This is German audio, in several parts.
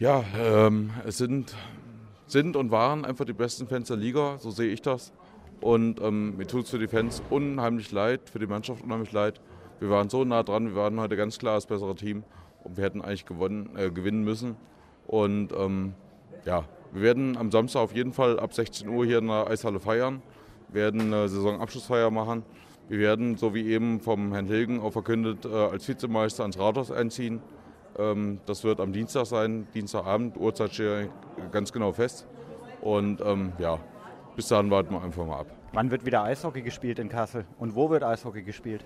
Ja, ähm, es sind, sind und waren einfach die besten Fans der Liga, so sehe ich das. Und ähm, mir tut es für die Fans unheimlich leid, für die Mannschaft unheimlich leid. Wir waren so nah dran, wir waren heute ganz klar das bessere Team und wir hätten eigentlich gewonnen, äh, gewinnen müssen. Und ähm, ja, wir werden am Samstag auf jeden Fall ab 16 Uhr hier in der Eishalle feiern, werden eine Saisonabschlussfeier machen. Wir werden, so wie eben vom Herrn Hilgen auch verkündet, äh, als Vizemeister ans Rathaus einziehen. Ähm, das wird am Dienstag sein, Dienstagabend, Uhrzeit steht ganz genau fest. Und ähm, ja, bis dahin warten wir einfach mal ab. Wann wird wieder Eishockey gespielt in Kassel und wo wird Eishockey gespielt?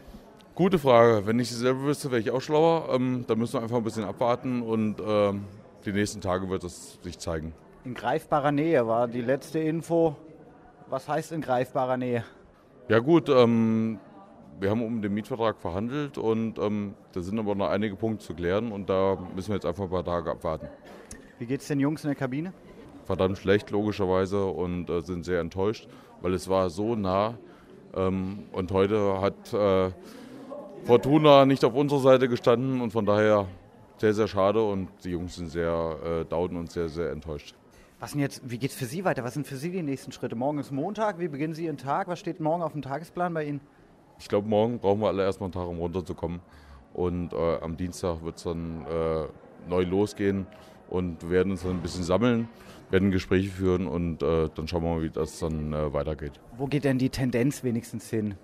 Gute Frage. Wenn ich sie selber wüsste, wäre ich auch schlauer. Ähm, da müssen wir einfach ein bisschen abwarten und ähm, die nächsten Tage wird es sich zeigen. In greifbarer Nähe war die letzte Info. Was heißt in greifbarer Nähe? Ja gut, ähm, wir haben um den Mietvertrag verhandelt und ähm, da sind aber noch einige Punkte zu klären und da müssen wir jetzt einfach ein paar Tage abwarten. Wie geht es den Jungs in der Kabine? Verdammt schlecht, logischerweise, und äh, sind sehr enttäuscht, weil es war so nah. Ähm, und heute hat äh, Fortuna nicht auf unserer Seite gestanden und von daher sehr, sehr schade und die Jungs sind sehr äh, down und sehr, sehr enttäuscht. Was denn jetzt, wie geht es für Sie weiter? Was sind für Sie die nächsten Schritte? Morgen ist Montag, wie beginnen Sie Ihren Tag? Was steht morgen auf dem Tagesplan bei Ihnen? Ich glaube, morgen brauchen wir alle erstmal einen Tag, um runterzukommen. Und äh, am Dienstag wird es dann äh, neu losgehen und wir werden uns dann ein bisschen sammeln, werden Gespräche führen und äh, dann schauen wir mal, wie das dann äh, weitergeht. Wo geht denn die Tendenz wenigstens hin?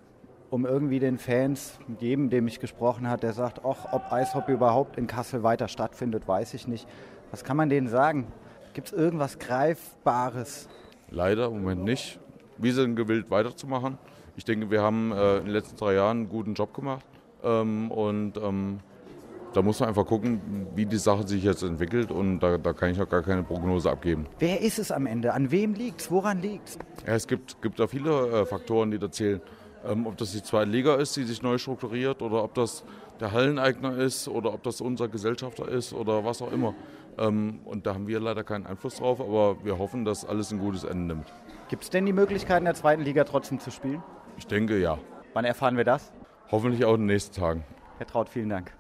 Um irgendwie den Fans, jedem, dem ich gesprochen habe, der sagt, ach, ob Eishockey überhaupt in Kassel weiter stattfindet, weiß ich nicht. Was kann man denen sagen? Gibt es irgendwas Greifbares? Leider im Moment nicht. Wir sind gewillt weiterzumachen. Ich denke, wir haben äh, in den letzten drei Jahren einen guten Job gemacht. Ähm, und ähm, da muss man einfach gucken, wie die Sache sich jetzt entwickelt. Und da, da kann ich auch gar keine Prognose abgeben. Wer ist es am Ende? An wem liegt es? Woran liegt es? Ja, es gibt, gibt da viele äh, Faktoren, die da zählen. Ähm, ob das die zweite Liga ist, die sich neu strukturiert, oder ob das der Halleneigner ist, oder ob das unser Gesellschafter ist, oder was auch immer. Ähm, und da haben wir leider keinen Einfluss drauf, aber wir hoffen, dass alles ein gutes Ende nimmt. Gibt es denn die Möglichkeit, in der zweiten Liga trotzdem zu spielen? Ich denke ja. Wann erfahren wir das? Hoffentlich auch in den nächsten Tagen. Herr Traut, vielen Dank.